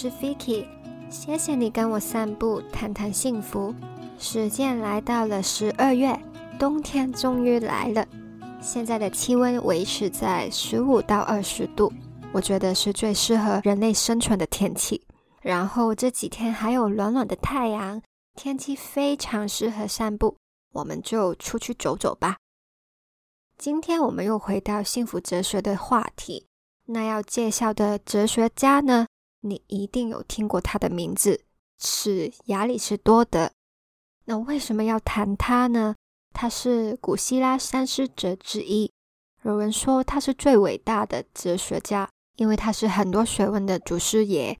是 Vicky，谢谢你跟我散步，谈谈幸福。时间来到了十二月，冬天终于来了。现在的气温维持在十五到二十度，我觉得是最适合人类生存的天气。然后这几天还有暖暖的太阳，天气非常适合散步，我们就出去走走吧。今天我们又回到幸福哲学的话题。那要介绍的哲学家呢？你一定有听过他的名字，是亚里士多德。那为什么要谈他呢？他是古希腊三师哲之一。有人说他是最伟大的哲学家，因为他是很多学问的祖师爷，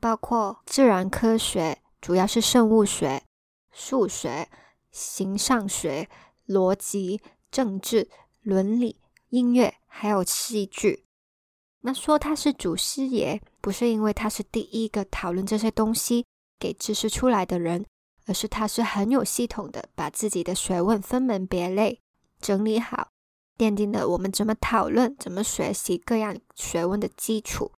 包括自然科学，主要是生物学、数学、形上学、逻辑、政治、伦理、音乐，还有戏剧。那说他是祖师爷，不是因为他是第一个讨论这些东西、给知识出来的人，而是他是很有系统的把自己的学问分门别类整理好，奠定了我们怎么讨论、怎么学习各样学问的基础。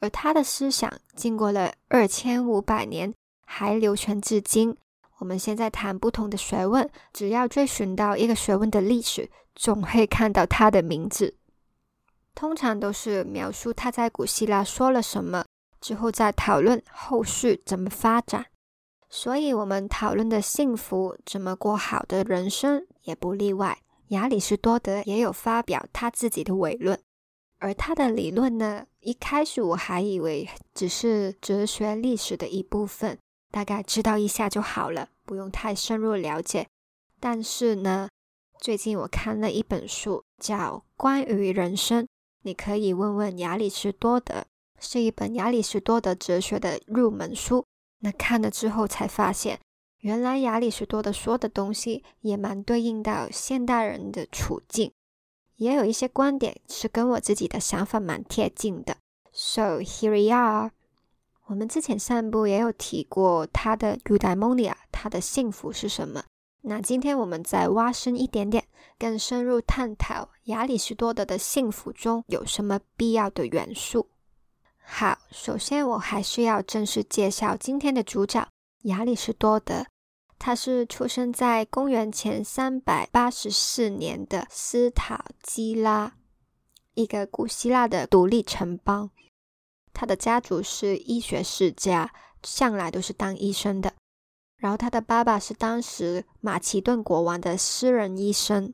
而他的思想经过了二千五百年还流传至今。我们现在谈不同的学问，只要追寻到一个学问的历史，总会看到他的名字。通常都是描述他在古希腊说了什么，之后再讨论后续怎么发展。所以，我们讨论的幸福怎么过好的人生也不例外。亚里士多德也有发表他自己的伪论，而他的理论呢，一开始我还以为只是哲学历史的一部分，大概知道一下就好了，不用太深入了解。但是呢，最近我看了一本书，叫《关于人生》。你可以问问亚里士多德，是一本亚里士多德哲学的入门书。那看了之后才发现，原来亚里士多德说的东西也蛮对应到现代人的处境，也有一些观点是跟我自己的想法蛮贴近的。So here we are。我们之前散步也有提过他的 eudaimonia，他的幸福是什么？那今天我们再挖深一点点，更深入探讨亚里士多德的幸福中有什么必要的元素。好，首先我还是要正式介绍今天的主角亚里士多德。他是出生在公元前三百八十四年的斯塔基拉，一个古希腊的独立城邦。他的家族是医学世家，向来都是当医生的。然后他的爸爸是当时马其顿国王的私人医生，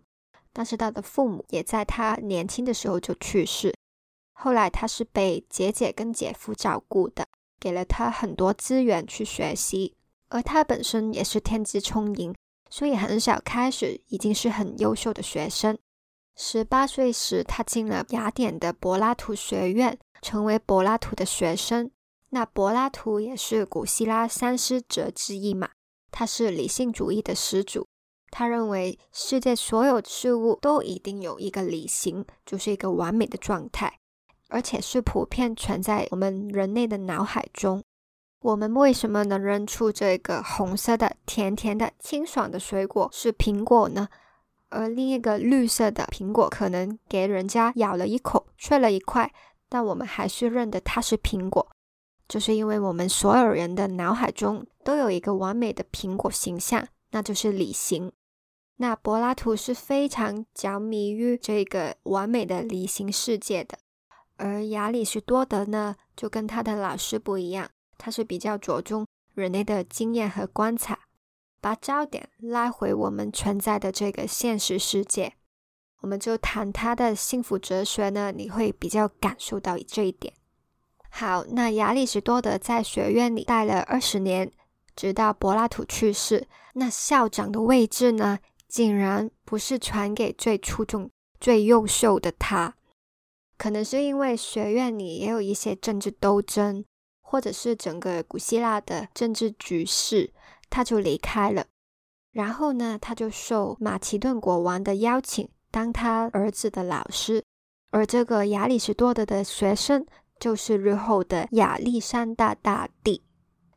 但是他的父母也在他年轻的时候就去世。后来他是被姐姐跟姐夫照顾的，给了他很多资源去学习。而他本身也是天资聪颖，所以很小开始已经是很优秀的学生。十八岁时，他进了雅典的柏拉图学院，成为柏拉图的学生。那柏拉图也是古希腊三师哲之一嘛。他是理性主义的始祖，他认为世界所有事物都一定有一个理型，就是一个完美的状态，而且是普遍存在我们人类的脑海中。我们为什么能认出这个红色的、甜甜的、清爽的水果是苹果呢？而另一个绿色的苹果可能给人家咬了一口，脆了一块，但我们还是认得它是苹果。就是因为我们所有人的脑海中都有一个完美的苹果形象，那就是理形。那柏拉图是非常着迷于这个完美的理形世界的，而亚里士多德呢，就跟他的老师不一样，他是比较着重人类的经验和观察，把焦点拉回我们存在的这个现实世界。我们就谈他的幸福哲学呢，你会比较感受到这一点。好，那亚里士多德在学院里待了二十年，直到柏拉图去世。那校长的位置呢，竟然不是传给最出众、最优秀的他。可能是因为学院里也有一些政治斗争，或者是整个古希腊的政治局势，他就离开了。然后呢，他就受马其顿国王的邀请，当他儿子的老师。而这个亚里士多德的学生。就是日后的亚历山大大帝。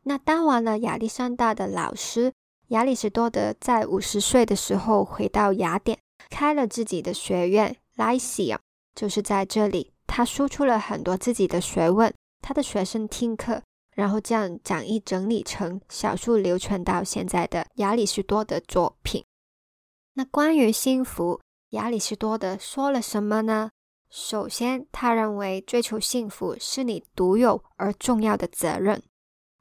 那当完了亚历山大的老师，亚里士多德在五十岁的时候回到雅典，开了自己的学院 Lyceum。就是在这里，他输出了很多自己的学问，他的学生听课，然后将讲义整理成少数流传到现在的亚里士多德作品。那关于幸福，亚里士多德说了什么呢？首先，他认为追求幸福是你独有而重要的责任。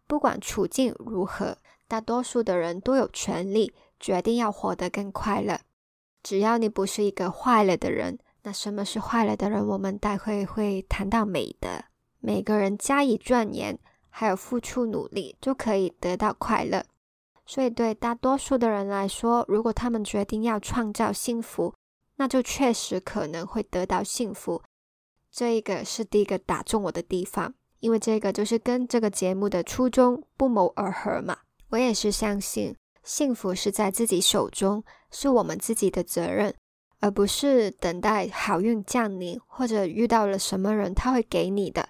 不管处境如何，大多数的人都有权利决定要活得更快乐。只要你不是一个坏了的人，那什么是坏了的人？我们待会会谈到美德。每个人加以钻研，还有付出努力，就可以得到快乐。所以，对大多数的人来说，如果他们决定要创造幸福，那就确实可能会得到幸福。这一个是第一个打中我的地方，因为这个就是跟这个节目的初衷不谋而合嘛。我也是相信，幸福是在自己手中，是我们自己的责任，而不是等待好运降临或者遇到了什么人他会给你的。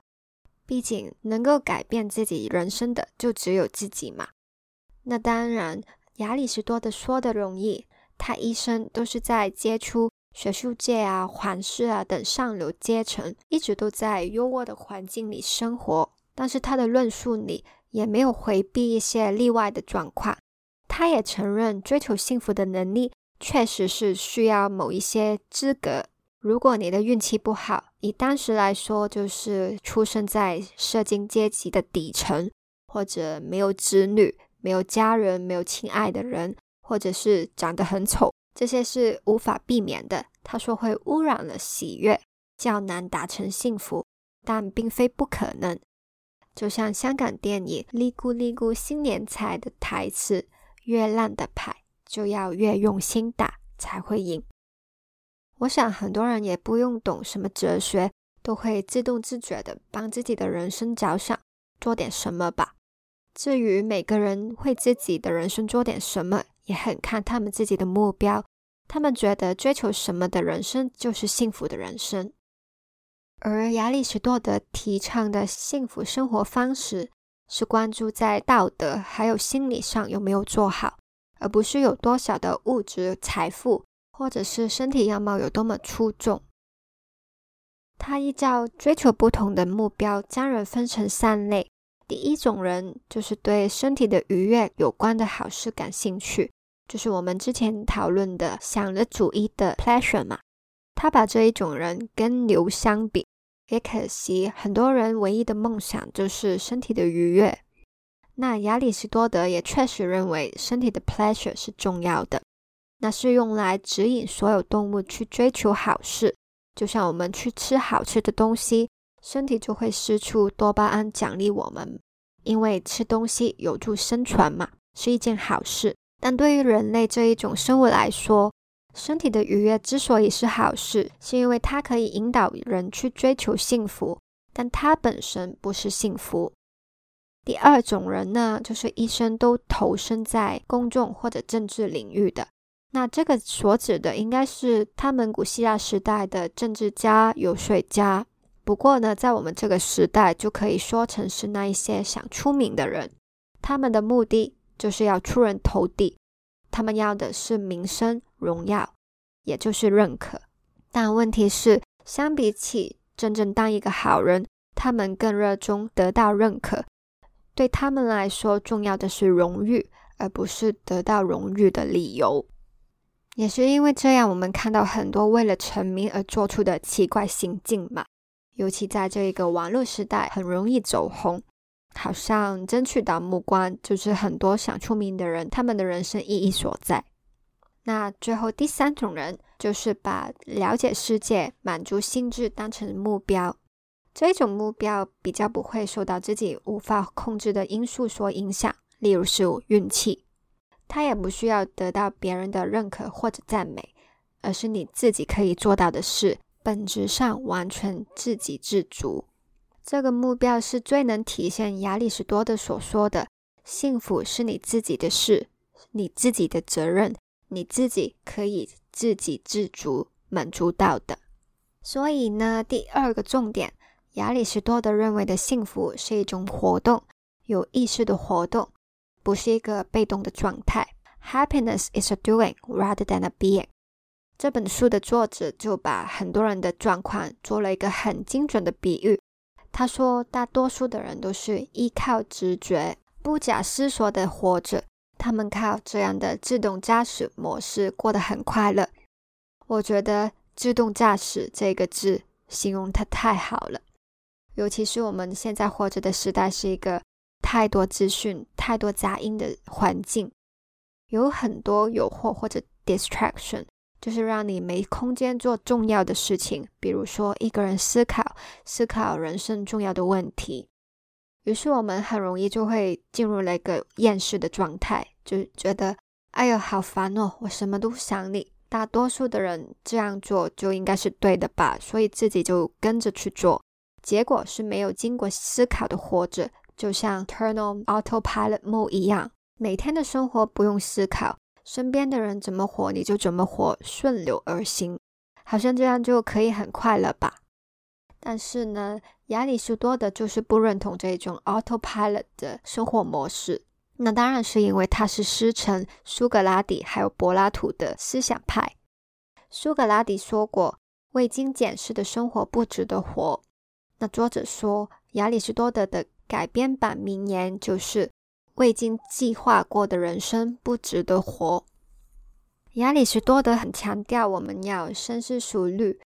毕竟，能够改变自己人生的就只有自己嘛。那当然，亚里士多德说的容易，他一生都是在接触学术界啊、皇室啊等上流阶层，一直都在优渥的环境里生活。但是他的论述里也没有回避一些例外的状况。他也承认，追求幸福的能力确实是需要某一些资格。如果你的运气不好，以当时来说，就是出生在社经阶级的底层，或者没有子女。没有家人，没有亲爱的人，或者是长得很丑，这些是无法避免的。他说会污染了喜悦，较难达成幸福，但并非不可能。就像香港电影《哩咕哩咕新年彩》的台词：“越烂的牌就要越用心打才会赢。”我想很多人也不用懂什么哲学，都会自动自觉的帮自己的人生着想，做点什么吧。至于每个人为自己的人生做点什么，也很看他们自己的目标。他们觉得追求什么的人生就是幸福的人生。而亚里士多德提倡的幸福生活方式，是关注在道德还有心理上有没有做好，而不是有多少的物质财富，或者是身体样貌有多么出众。他依照追求不同的目标，将人分成三类。第一种人就是对身体的愉悦有关的好事感兴趣，就是我们之前讨论的享乐主义的 pleasure 嘛。他把这一种人跟牛相比，也可惜很多人唯一的梦想就是身体的愉悦。那亚里士多德也确实认为身体的 pleasure 是重要的，那是用来指引所有动物去追求好事，就像我们去吃好吃的东西。身体就会释出多巴胺奖励我们，因为吃东西有助生存嘛，是一件好事。但对于人类这一种生物来说，身体的愉悦之所以是好事，是因为它可以引导人去追求幸福，但它本身不是幸福。第二种人呢，就是一生都投身在公众或者政治领域的，那这个所指的应该是他们古希腊时代的政治家、游说家。不过呢，在我们这个时代，就可以说成是那一些想出名的人，他们的目的就是要出人头地，他们要的是名声、荣耀，也就是认可。但问题是，相比起真正当一个好人，他们更热衷得到认可。对他们来说，重要的是荣誉，而不是得到荣誉的理由。也是因为这样，我们看到很多为了成名而做出的奇怪行径嘛。尤其在这一个网络时代，很容易走红，好像争取到目光，就是很多想出名的人他们的人生意义所在。那最后第三种人，就是把了解世界、满足心智当成目标。这种目标比较不会受到自己无法控制的因素所影响，例如是运气。他也不需要得到别人的认可或者赞美，而是你自己可以做到的事。本质上完全自给自足，这个目标是最能体现亚里士多德所说的“幸福是你自己的事，你自己的责任，你自己可以自给自足满足到的”。所以呢，第二个重点，亚里士多德认为的幸福是一种活动，有意识的活动，不是一个被动的状态。Happiness is a doing rather than a being。这本书的作者就把很多人的状况做了一个很精准的比喻。他说，大多数的人都是依靠直觉，不假思索的活着。他们靠这样的自动驾驶模式过得很快乐。我觉得“自动驾驶”这个字形容它太好了，尤其是我们现在活着的时代是一个太多资讯、太多杂音的环境，有很多诱惑或者 distraction。就是让你没空间做重要的事情，比如说一个人思考、思考人生重要的问题。于是我们很容易就会进入了一个厌世的状态，就觉得哎呦好烦哦，我什么都不想理。大多数的人这样做就应该是对的吧，所以自己就跟着去做，结果是没有经过思考的活着，就像 turn on autopilot mode 一样，每天的生活不用思考。身边的人怎么活，你就怎么活，顺流而行，好像这样就可以很快乐吧？但是呢，亚里士多德就是不认同这种 autopilot 的生活模式。那当然是因为他是师承苏格拉底还有柏拉图的思想派。苏格拉底说过：“未经检视的生活不值得活。”那作者说，亚里士多德的改编版名言就是。未经计划过的人生不值得活。亚里士多德很强调，我们要深思熟虑，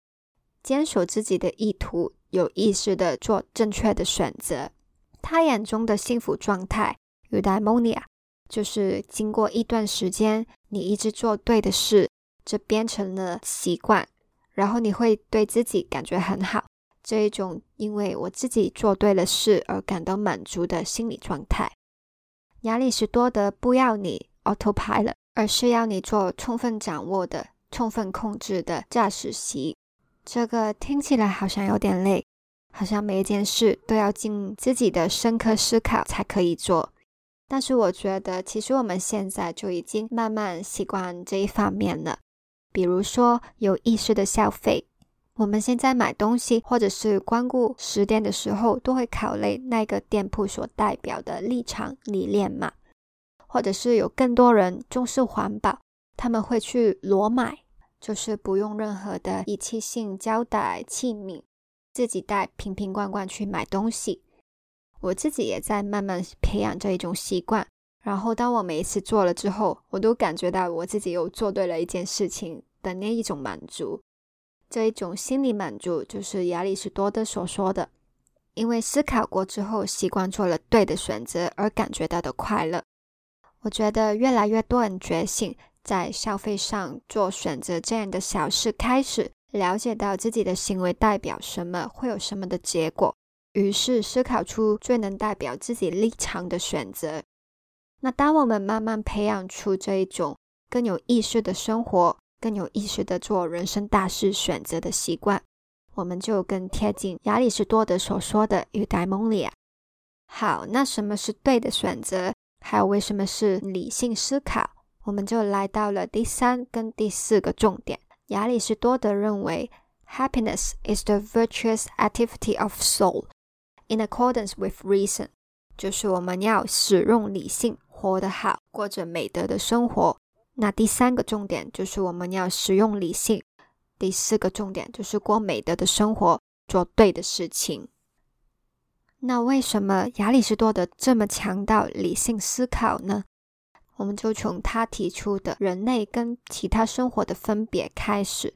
坚守自己的意图，有意识的做正确的选择。他眼中的幸福状态 （eudaimonia） 就是经过一段时间，你一直做对的事，这变成了习惯，然后你会对自己感觉很好。这一种因为我自己做对了事而感到满足的心理状态。亚里士多德不要你 autopilot，而是要你做充分掌握的、充分控制的驾驶席。这个听起来好像有点累，好像每一件事都要经自己的深刻思考才可以做。但是我觉得，其实我们现在就已经慢慢习惯这一方面了。比如说，有意识的消费。我们现在买东西或者是光顾实店的时候，都会考虑那个店铺所代表的立场理念嘛？或者是有更多人重视环保，他们会去裸买，就是不用任何的一次性胶带器皿，自己带瓶瓶罐罐去买东西。我自己也在慢慢培养这一种习惯。然后当我每一次做了之后，我都感觉到我自己又做对了一件事情的那一种满足。这一种心理满足，就是亚里士多德所说的，因为思考过之后，习惯做了对的选择而感觉到的快乐。我觉得越来越多人觉醒，在消费上做选择这样的小事，开始了解到自己的行为代表什么，会有什么的结果，于是思考出最能代表自己立场的选择。那当我们慢慢培养出这一种更有意识的生活，更有意识的做人生大事选择的习惯，我们就更贴近亚里士多德所说的 eudaimonia。好，那什么是对的选择？还有为什么是理性思考？我们就来到了第三跟第四个重点。亚里士多德认为，happiness is the virtuous activity of soul in accordance with reason，就是我们要使用理性，活得好，过着美德的生活。那第三个重点就是我们要使用理性，第四个重点就是过美德的生活，做对的事情。那为什么亚里士多德这么强调理性思考呢？我们就从他提出的人类跟其他生活的分别开始。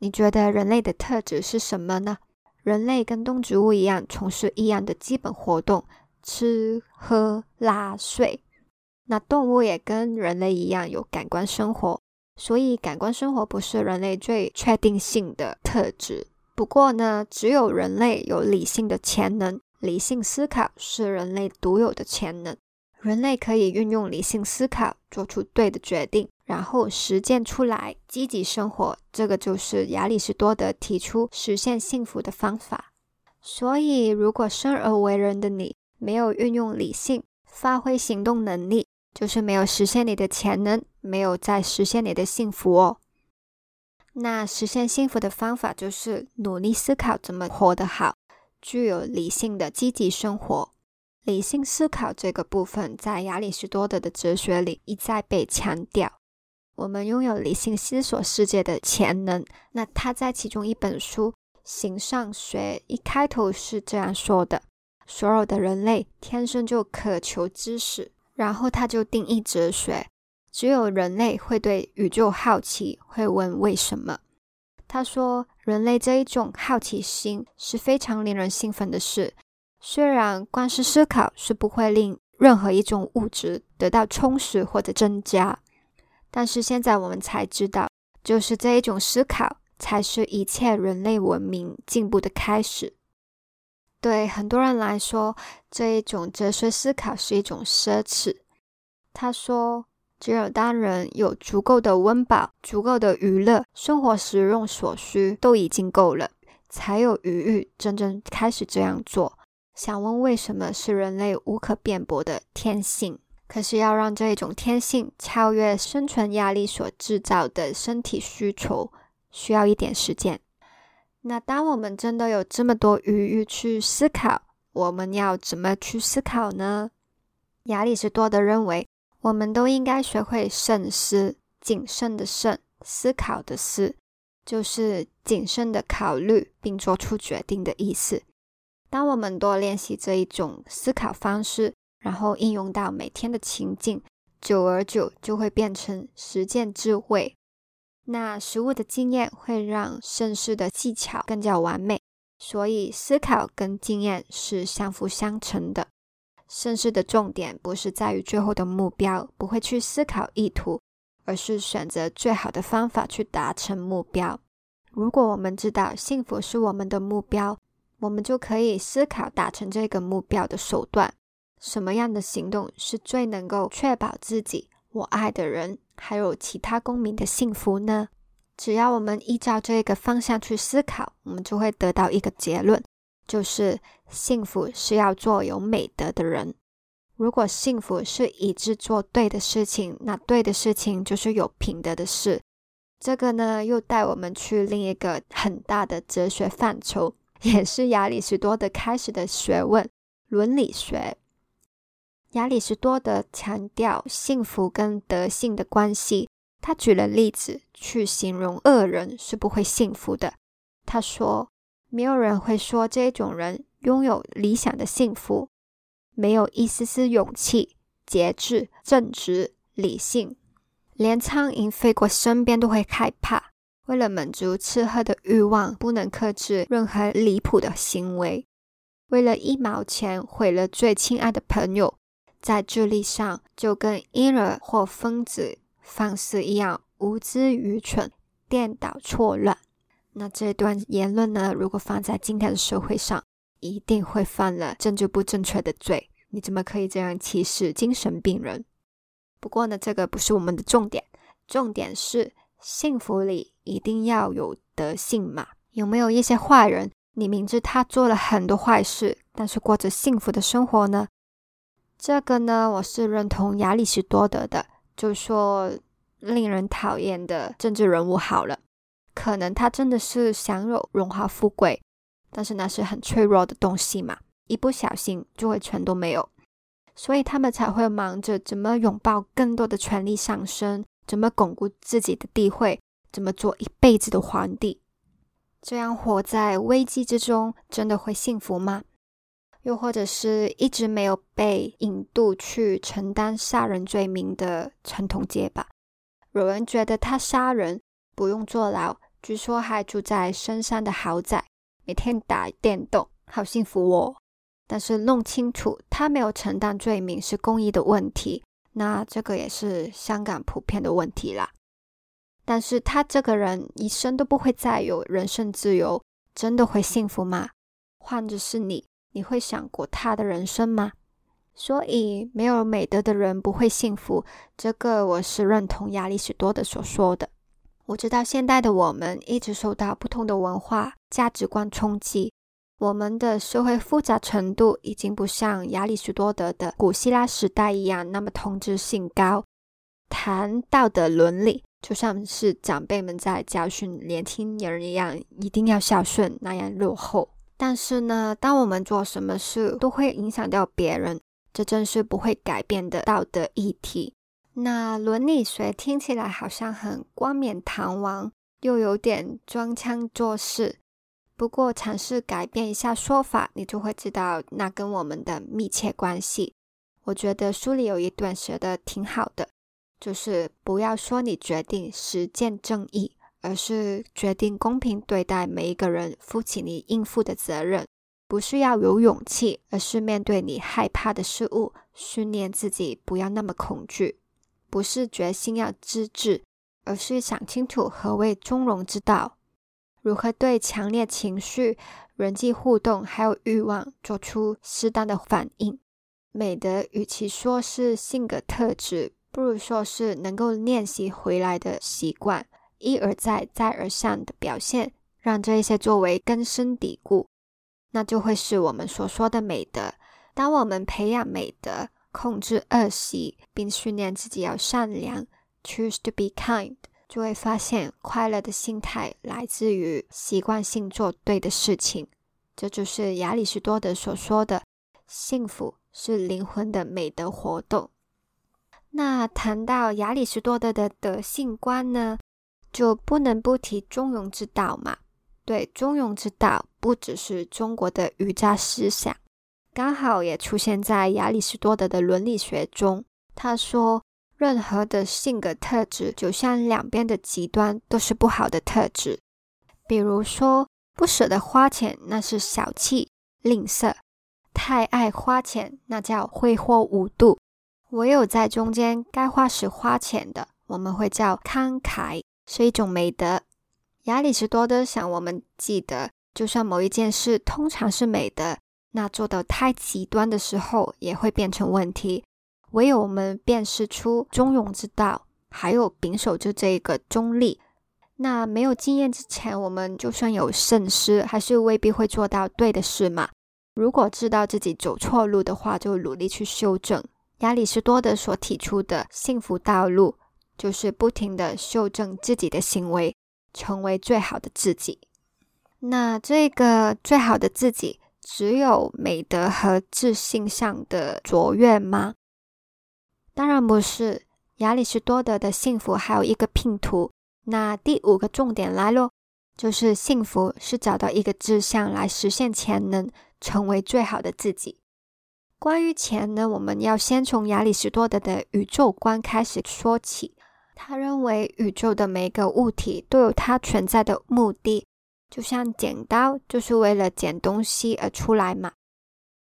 你觉得人类的特质是什么呢？人类跟动植物一样，从事一样的基本活动：吃、喝、拉、睡。那动物也跟人类一样有感官生活，所以感官生活不是人类最确定性的特质。不过呢，只有人类有理性的潜能，理性思考是人类独有的潜能。人类可以运用理性思考做出对的决定，然后实践出来，积极生活。这个就是亚里士多德提出实现幸福的方法。所以，如果生而为人的你没有运用理性，发挥行动能力，就是没有实现你的潜能，没有在实现你的幸福哦。那实现幸福的方法就是努力思考怎么活得好，具有理性的积极生活。理性思考这个部分在亚里士多德的哲学里一再被强调。我们拥有理性思索世界的潜能。那他在其中一本书《形上学一开头是这样说的：所有的人类天生就渴求知识。然后他就定义哲学，只有人类会对宇宙好奇，会问为什么。他说，人类这一种好奇心是非常令人兴奋的事。虽然光是思考是不会令任何一种物质得到充实或者增加，但是现在我们才知道，就是这一种思考才是一切人类文明进步的开始。对很多人来说，这一种哲学思考是一种奢侈。他说：“只有当人有足够的温饱、足够的娱乐、生活实用所需都已经够了，才有余裕真正开始这样做。”想问为什么是人类无可辩驳的天性？可是要让这一种天性超越生存压力所制造的身体需求，需要一点时间。那当我们真的有这么多余裕去思考，我们要怎么去思考呢？亚里士多德认为，我们都应该学会慎思，谨慎的慎，思考的思，就是谨慎的考虑并做出决定的意思。当我们多练习这一种思考方式，然后应用到每天的情境，久而久就会变成实践智慧。那食物的经验会让盛世的技巧更加完美，所以思考跟经验是相辅相成的。盛世的重点不是在于最后的目标，不会去思考意图，而是选择最好的方法去达成目标。如果我们知道幸福是我们的目标，我们就可以思考达成这个目标的手段，什么样的行动是最能够确保自己。我爱的人，还有其他公民的幸福呢？只要我们依照这个方向去思考，我们就会得到一个结论，就是幸福是要做有美德的人。如果幸福是一致做对的事情，那对的事情就是有品德的事。这个呢，又带我们去另一个很大的哲学范畴，也是亚里士多德开始的学问——伦理学。亚里士多德强调幸福跟德性的关系。他举了例子去形容恶人是不会幸福的。他说：“没有人会说这种人拥有理想的幸福，没有一丝丝勇气、节制、正直、理性，连苍蝇飞过身边都会害怕。为了满足吃喝的欲望，不能克制任何离谱的行为。为了一毛钱毁了最亲爱的朋友。”在智力上，就跟婴儿或疯子放肆一样无知愚蠢、颠倒错乱。那这段言论呢？如果放在今天的社会上，一定会犯了政治不正确的罪。你怎么可以这样歧视精神病人？不过呢，这个不是我们的重点，重点是幸福里一定要有德性嘛？有没有一些坏人，你明知他做了很多坏事，但是过着幸福的生活呢？这个呢，我是认同亚里士多德的，就说令人讨厌的政治人物好了，可能他真的是享有荣华富贵，但是那是很脆弱的东西嘛，一不小心就会全都没有，所以他们才会忙着怎么拥抱更多的权力上升，怎么巩固自己的地位，怎么做一辈子的皇帝，这样活在危机之中，真的会幸福吗？又或者是一直没有被引渡去承担杀人罪名的陈同杰吧？有人觉得他杀人不用坐牢，据说还住在深山的豪宅，每天打电动，好幸福哦。但是弄清楚他没有承担罪名是公益的问题，那这个也是香港普遍的问题啦。但是他这个人一生都不会再有人身自由，真的会幸福吗？换着是你。你会想过他的人生吗？所以没有美德的人不会幸福，这个我是认同亚里士多德所说的。我知道现代的我们一直受到不同的文化价值观冲击，我们的社会复杂程度已经不像亚里士多德的古希腊时代一样那么同质性高，谈道德伦理就像是长辈们在教训年轻人一样，一定要孝顺那样落后。但是呢，当我们做什么事都会影响到别人，这正是不会改变的道德议题。那伦理学听起来好像很冠冕堂皇，又有点装腔作势。不过尝试改变一下说法，你就会知道那跟我们的密切关系。我觉得书里有一段写的挺好的，就是不要说你决定实践正义，而是决定公平对待每一个人，负起你应负的责任。不是要有勇气，而是面对你害怕的事物，训练自己不要那么恐惧。不是决心要自治，而是想清楚何谓中庸之道，如何对强烈情绪、人际互动还有欲望做出适当的反应。美德与其说是性格特质，不如说是能够练习回来的习惯，一而再、再而三的表现，让这一些作为根深蒂固。那就会是我们所说的美德。当我们培养美德，控制恶习，并训练自己要善良，choose to be kind，就会发现快乐的心态来自于习惯性做对的事情。这就是亚里士多德所说的“幸福是灵魂的美德活动”。那谈到亚里士多德的德性观呢，就不能不提中庸之道嘛。对，中庸之道不只是中国的儒家思想，刚好也出现在亚里士多德的伦理学中。他说，任何的性格特质，就像两边的极端，都是不好的特质。比如说，不舍得花钱，那是小气、吝啬；太爱花钱，那叫挥霍无度。唯有在中间，该花时花钱的，我们会叫慷慨，是一种美德。亚里士多德想我们记得，就算某一件事通常是美的，那做到太极端的时候也会变成问题。唯有我们辨识出中庸之道，还有秉守着这个中立，那没有经验之前，我们就算有慎思，还是未必会做到对的事嘛。如果知道自己走错路的话，就努力去修正。亚里士多德所提出的幸福道路，就是不停的修正自己的行为。成为最好的自己。那这个最好的自己，只有美德和自信上的卓越吗？当然不是。亚里士多德的幸福还有一个拼图。那第五个重点来咯，就是幸福是找到一个志向来实现潜能，成为最好的自己。关于潜能，我们要先从亚里士多德的宇宙观开始说起。他认为宇宙的每个物体都有它存在的目的，就像剪刀就是为了剪东西而出来嘛。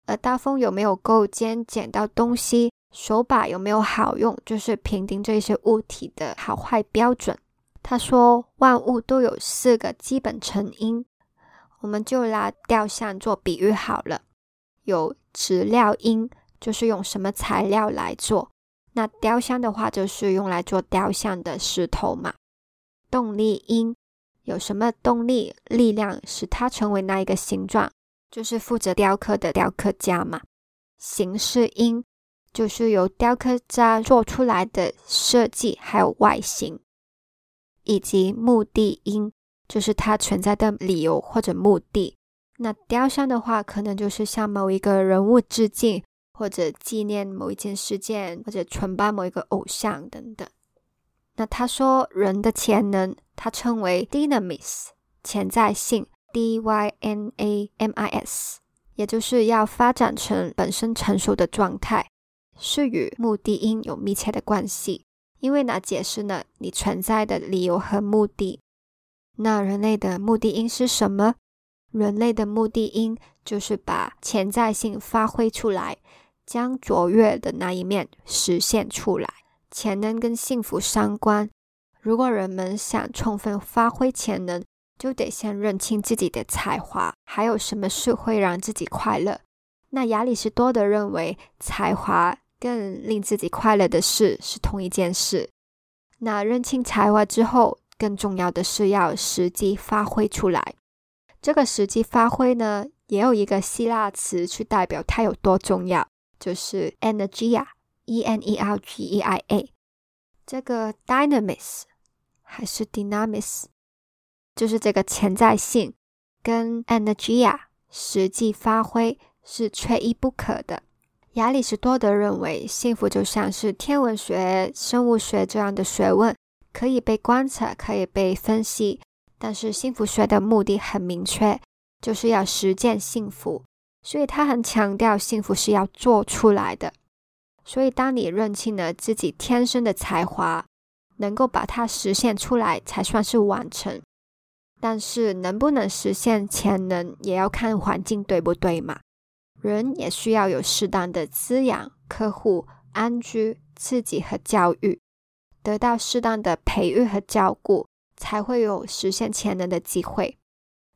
而刀锋有没有够尖，剪到东西；手把有没有好用，就是评定这些物体的好坏标准。他说，万物都有四个基本成因，我们就拿雕像做比喻好了。有质料因，就是用什么材料来做。那雕像的话，就是用来做雕像的石头嘛。动力因有什么动力力量使它成为那一个形状，就是负责雕刻的雕刻家嘛。形式因就是由雕刻家做出来的设计还有外形，以及目的因就是它存在的理由或者目的。那雕像的话，可能就是向某一个人物致敬。或者纪念某一件事件，或者崇拜某一个偶像等等。那他说，人的潜能，他称为 dynamis，潜在性 d y n a m i s，也就是要发展成本身成熟的状态，是与目的因有密切的关系。因为那解释了你存在的理由和目的。那人类的目的因是什么？人类的目的因就是把潜在性发挥出来。将卓越的那一面实现出来，潜能跟幸福相关。如果人们想充分发挥潜能，就得先认清自己的才华，还有什么事会让自己快乐。那亚里士多德认为，才华更令自己快乐的事是同一件事。那认清才华之后，更重要的是要实际发挥出来。这个实际发挥呢，也有一个希腊词去代表它有多重要。就是 energia，e n e r g e i a，这个 dynamis 还是 dynamis，就是这个潜在性跟 energia 实际发挥是缺一不可的。亚里士多德认为，幸福就像是天文学、生物学这样的学问，可以被观测，可以被分析，但是幸福学的目的很明确，就是要实践幸福，所以他很强调幸福是要做出来的。所以，当你认清了自己天生的才华，能够把它实现出来，才算是完成。但是，能不能实现潜能，也要看环境对不对嘛。人也需要有适当的滋养、客户、安居、刺激和教育，得到适当的培育和照顾，才会有实现潜能的机会。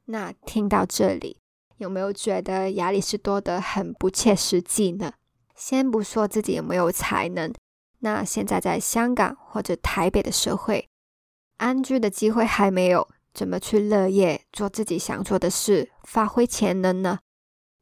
那听到这里，有没有觉得亚里士多德很不切实际呢？先不说自己有没有才能，那现在在香港或者台北的社会，安居的机会还没有，怎么去乐业，做自己想做的事，发挥潜能呢？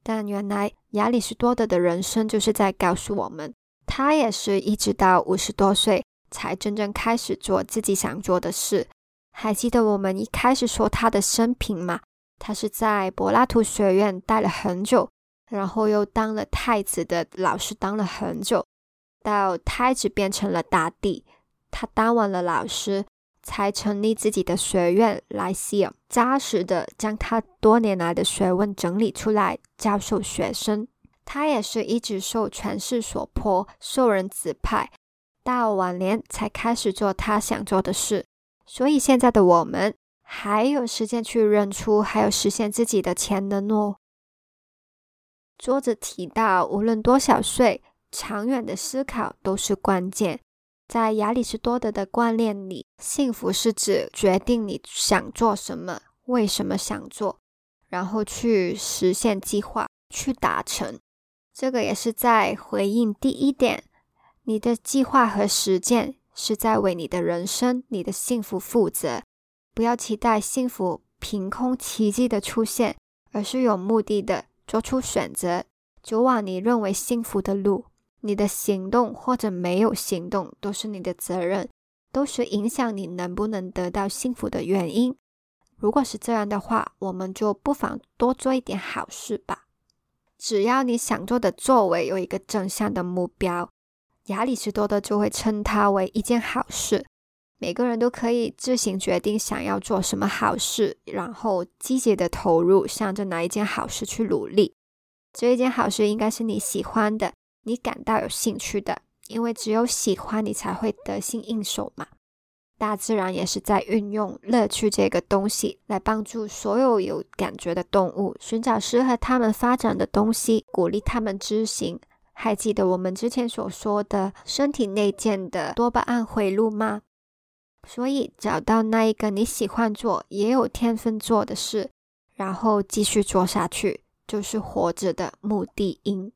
但原来亚里士多德的人生就是在告诉我们，他也是一直到五十多岁才真正开始做自己想做的事。还记得我们一开始说他的生平吗？他是在柏拉图学院待了很久，然后又当了太子的老师，当了很久，到太子变成了大帝，他当完了老师。才成立自己的学院来西尔，扎实的将他多年来的学问整理出来教授学生。他也是一直受权势所迫，受人指派，到晚年才开始做他想做的事。所以现在的我们还有时间去认出，还有实现自己的潜能哦。作者提到，无论多少岁，长远的思考都是关键。在亚里士多德的观念里，幸福是指决定你想做什么，为什么想做，然后去实现计划，去达成。这个也是在回应第一点：你的计划和实践是在为你的人生、你的幸福负责。不要期待幸福凭空奇迹的出现，而是有目的的做出选择，走往你认为幸福的路。你的行动或者没有行动都是你的责任，都是影响你能不能得到幸福的原因。如果是这样的话，我们就不妨多做一点好事吧。只要你想做的作为有一个正向的目标，亚里士多德就会称它为一件好事。每个人都可以自行决定想要做什么好事，然后积极的投入，向着哪一件好事去努力。这一件好事应该是你喜欢的。你感到有兴趣的，因为只有喜欢你才会得心应手嘛。大自然也是在运用乐趣这个东西来帮助所有有感觉的动物寻找适合它们发展的东西，鼓励它们执行。还记得我们之前所说的身体内建的多巴胺回路吗？所以找到那一个你喜欢做、也有天分做的事，然后继续做下去，就是活着的目的因。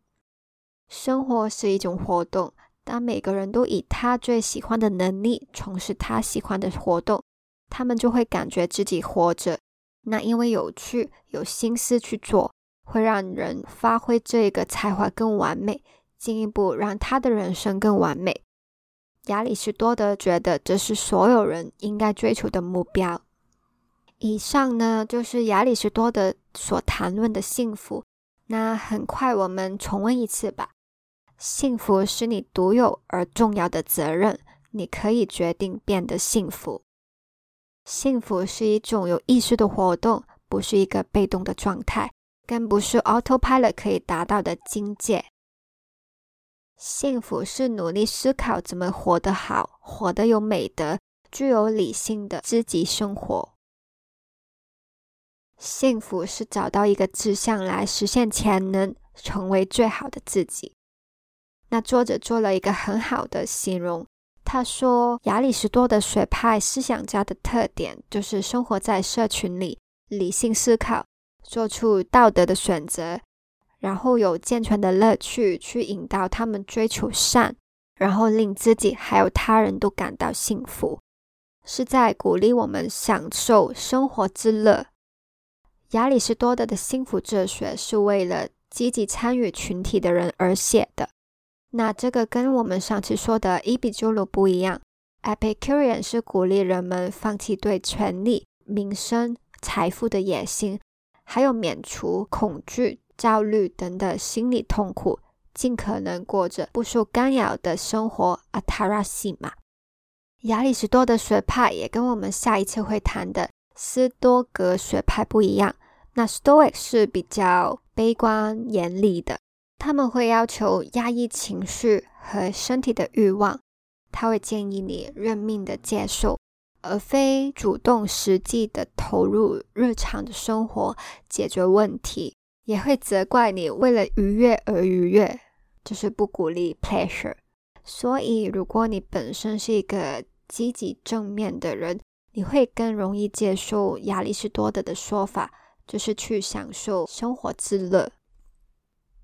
生活是一种活动，当每个人都以他最喜欢的能力从事他喜欢的活动，他们就会感觉自己活着。那因为有趣、有心思去做，会让人发挥这个才华更完美，进一步让他的人生更完美。亚里士多德觉得这是所有人应该追求的目标。以上呢，就是亚里士多德所谈论的幸福。那很快我们重温一次吧。幸福是你独有而重要的责任，你可以决定变得幸福。幸福是一种有意识的活动，不是一个被动的状态，更不是 autopilot 可以达到的境界。幸福是努力思考怎么活得好，活得有美德，具有理性的积极生活。幸福是找到一个志向来实现潜能，成为最好的自己。那作者做了一个很好的形容，他说亚里士多德学派思想家的特点就是生活在社群里，理性思考，做出道德的选择，然后有健全的乐趣去引导他们追求善，然后令自己还有他人都感到幸福，是在鼓励我们享受生活之乐。亚里士多德的幸福哲学是为了积极参与群体的人而写的。那这个跟我们上次说的伊比鸠鲁不一样，Epicurean 是鼓励人们放弃对权力、名声、财富的野心，还有免除恐惧、焦虑等的心理痛苦，尽可能过着不受干扰的生活。阿塔拉西玛，亚里士多德学派也跟我们下一次会谈的斯多格学派不一样，那 Stoic 是比较悲观严厉的，他们会要求压抑情绪和身体的欲望，他会建议你认命的接受，而非主动实际的投入日常的生活解决问题，也会责怪你为了愉悦而愉悦，就是不鼓励 pleasure。所以，如果你本身是一个积极正面的人，你会更容易接受亚里士多德的说法，就是去享受生活之乐。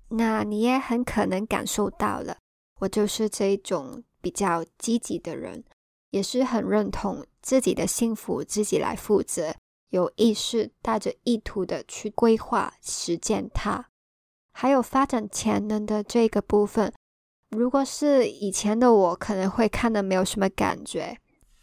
那你也很可能感受到了，我就是这一种比较积极的人，也是很认同自己的幸福自己来负责，有意识带着意图的去规划实践它，还有发展潜能的这个部分。如果是以前的我，可能会看的没有什么感觉，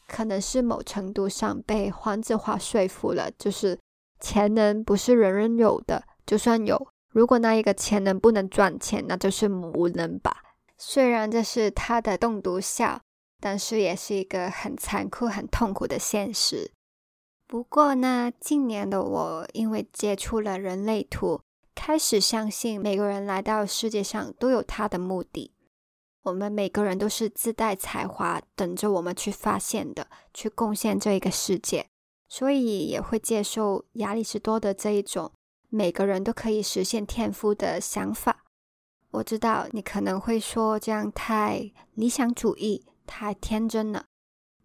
可能是某程度上被黄子华说服了，就是潜能不是人人有的，就算有，如果那一个潜能不能赚钱，那就是无能吧。虽然这是他的动读下，但是也是一个很残酷、很痛苦的现实。不过呢，近年的我因为接触了人类图，开始相信每个人来到世界上都有他的目的。我们每个人都是自带才华，等着我们去发现的，去贡献这一个世界。所以也会接受亚里士多德这一种每个人都可以实现天赋的想法。我知道你可能会说这样太理想主义、太天真了。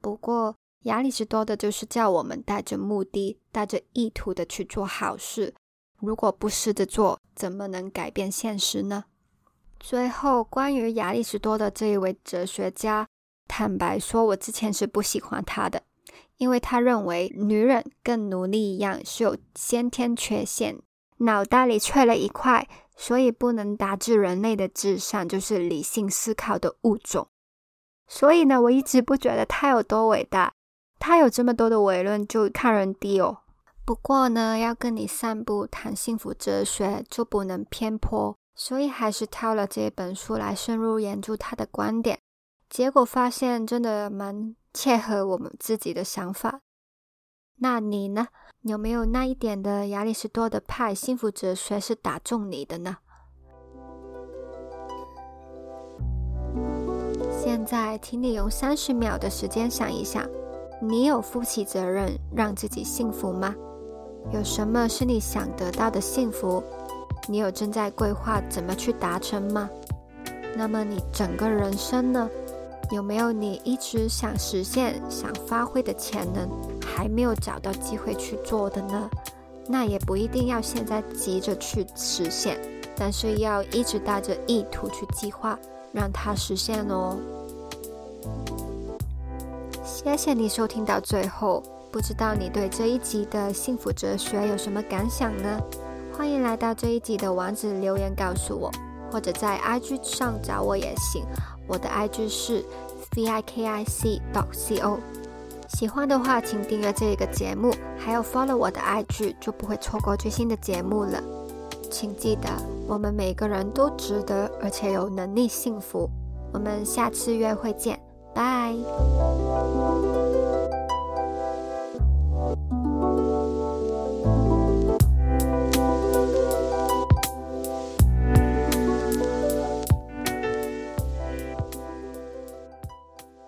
不过亚里士多德就是叫我们带着目的、带着意图的去做好事。如果不试着做，怎么能改变现实呢？最后，关于亚里士多的这一位哲学家，坦白说，我之前是不喜欢他的，因为他认为女人跟奴隶一样是有先天缺陷，脑袋里缺了一块，所以不能达至人类的智商，就是理性思考的物种。所以呢，我一直不觉得他有多伟大，他有这么多的伟论就看人低哦。不过呢，要跟你散步谈幸福哲学，就不能偏颇。所以还是挑了这本书来深入研究他的观点，结果发现真的蛮切合我们自己的想法。那你呢？有没有那一点的亚里士多德派幸福哲学是打中你的呢？现在，请你用三十秒的时间想一想，你有负起责任让自己幸福吗？有什么是你想得到的幸福？你有正在规划怎么去达成吗？那么你整个人生呢？有没有你一直想实现、想发挥的潜能，还没有找到机会去做的呢？那也不一定要现在急着去实现，但是要一直带着意图去计划，让它实现哦。谢谢你收听到最后，不知道你对这一集的幸福哲学有什么感想呢？欢迎来到这一集的网址留言告诉我，或者在 IG 上找我也行。我的 IG 是 v i k i c dot c o。喜欢的话，请订阅这个节目，还有 follow 我的 IG，就不会错过最新的节目了。请记得，我们每个人都值得，而且有能力幸福。我们下次约会见，拜。